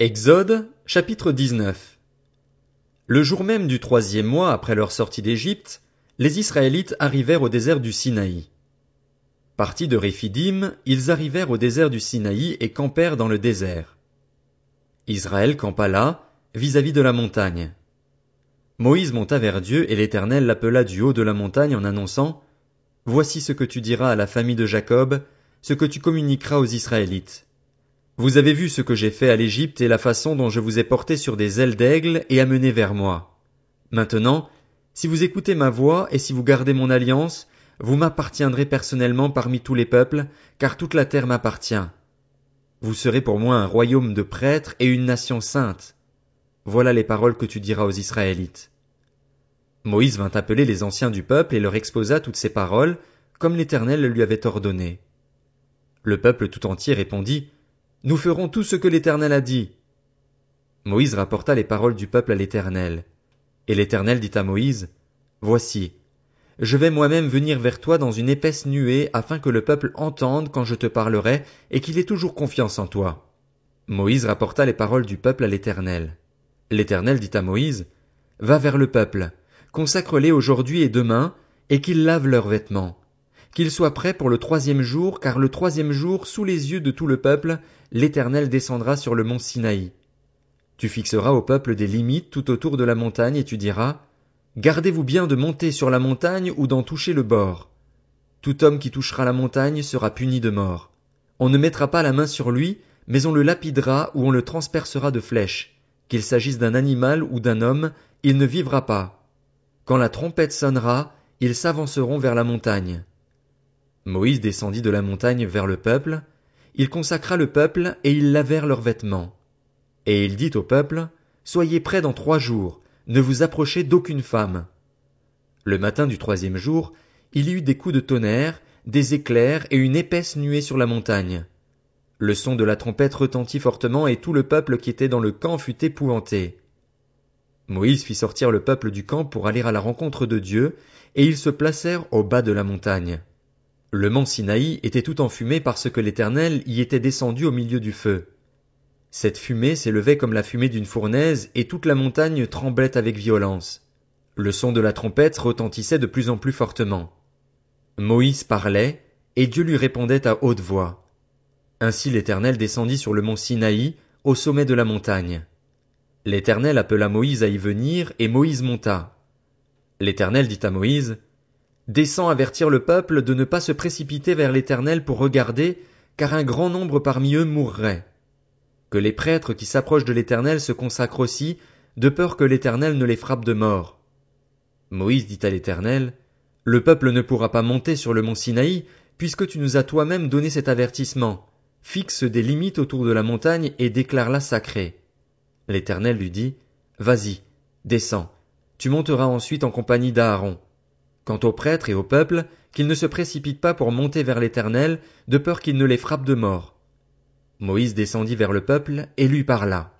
Exode, chapitre 19 Le jour même du troisième mois après leur sortie d'Égypte, les Israélites arrivèrent au désert du Sinaï. Partis de Réphidim, ils arrivèrent au désert du Sinaï et campèrent dans le désert. Israël campa là, vis-à-vis de la montagne. Moïse monta vers Dieu et l'Éternel l'appela du haut de la montagne en annonçant Voici ce que tu diras à la famille de Jacob, ce que tu communiqueras aux Israélites. Vous avez vu ce que j'ai fait à l'Égypte et la façon dont je vous ai porté sur des ailes d'aigle et amené vers moi. Maintenant, si vous écoutez ma voix et si vous gardez mon alliance, vous m'appartiendrez personnellement parmi tous les peuples, car toute la terre m'appartient. Vous serez pour moi un royaume de prêtres et une nation sainte. Voilà les paroles que tu diras aux Israélites. Moïse vint appeler les anciens du peuple et leur exposa toutes ces paroles, comme l'Éternel lui avait ordonné. Le peuple tout entier répondit, nous ferons tout ce que l'Éternel a dit. Moïse rapporta les paroles du peuple à l'Éternel. Et l'Éternel dit à Moïse, Voici, je vais moi-même venir vers toi dans une épaisse nuée afin que le peuple entende quand je te parlerai et qu'il ait toujours confiance en toi. Moïse rapporta les paroles du peuple à l'Éternel. L'Éternel dit à Moïse, Va vers le peuple, consacre-les aujourd'hui et demain, et qu'ils lavent leurs vêtements qu'il soit prêt pour le troisième jour, car le troisième jour, sous les yeux de tout le peuple, l'Éternel descendra sur le mont Sinaï. Tu fixeras au peuple des limites tout autour de la montagne, et tu diras, Gardez-vous bien de monter sur la montagne ou d'en toucher le bord. Tout homme qui touchera la montagne sera puni de mort. On ne mettra pas la main sur lui, mais on le lapidera ou on le transpercera de flèches. Qu'il s'agisse d'un animal ou d'un homme, il ne vivra pas. Quand la trompette sonnera, ils s'avanceront vers la montagne. Moïse descendit de la montagne vers le peuple, il consacra le peuple et ils lavèrent leurs vêtements. Et il dit au peuple, Soyez prêts dans trois jours, ne vous approchez d'aucune femme. Le matin du troisième jour, il y eut des coups de tonnerre, des éclairs et une épaisse nuée sur la montagne. Le son de la trompette retentit fortement et tout le peuple qui était dans le camp fut épouvanté. Moïse fit sortir le peuple du camp pour aller à la rencontre de Dieu, et ils se placèrent au bas de la montagne. Le mont Sinaï était tout enfumé parce que l'Éternel y était descendu au milieu du feu. Cette fumée s'élevait comme la fumée d'une fournaise et toute la montagne tremblait avec violence. Le son de la trompette retentissait de plus en plus fortement. Moïse parlait, et Dieu lui répondait à haute voix. Ainsi l'Éternel descendit sur le mont Sinaï, au sommet de la montagne. L'Éternel appela Moïse à y venir, et Moïse monta. L'Éternel dit à Moïse, Descends avertir le peuple de ne pas se précipiter vers l'Éternel pour regarder, car un grand nombre parmi eux mourrait. Que les prêtres qui s'approchent de l'Éternel se consacrent aussi, de peur que l'Éternel ne les frappe de mort. Moïse dit à l'Éternel, Le peuple ne pourra pas monter sur le mont Sinaï, puisque tu nous as toi-même donné cet avertissement. Fixe des limites autour de la montagne et déclare-la sacrée. L'Éternel lui dit, Vas-y, descends. Tu monteras ensuite en compagnie d'Aaron. Quant aux prêtres et au peuple, qu'ils ne se précipitent pas pour monter vers l'Éternel, de peur qu'il ne les frappe de mort. Moïse descendit vers le peuple et lui parla.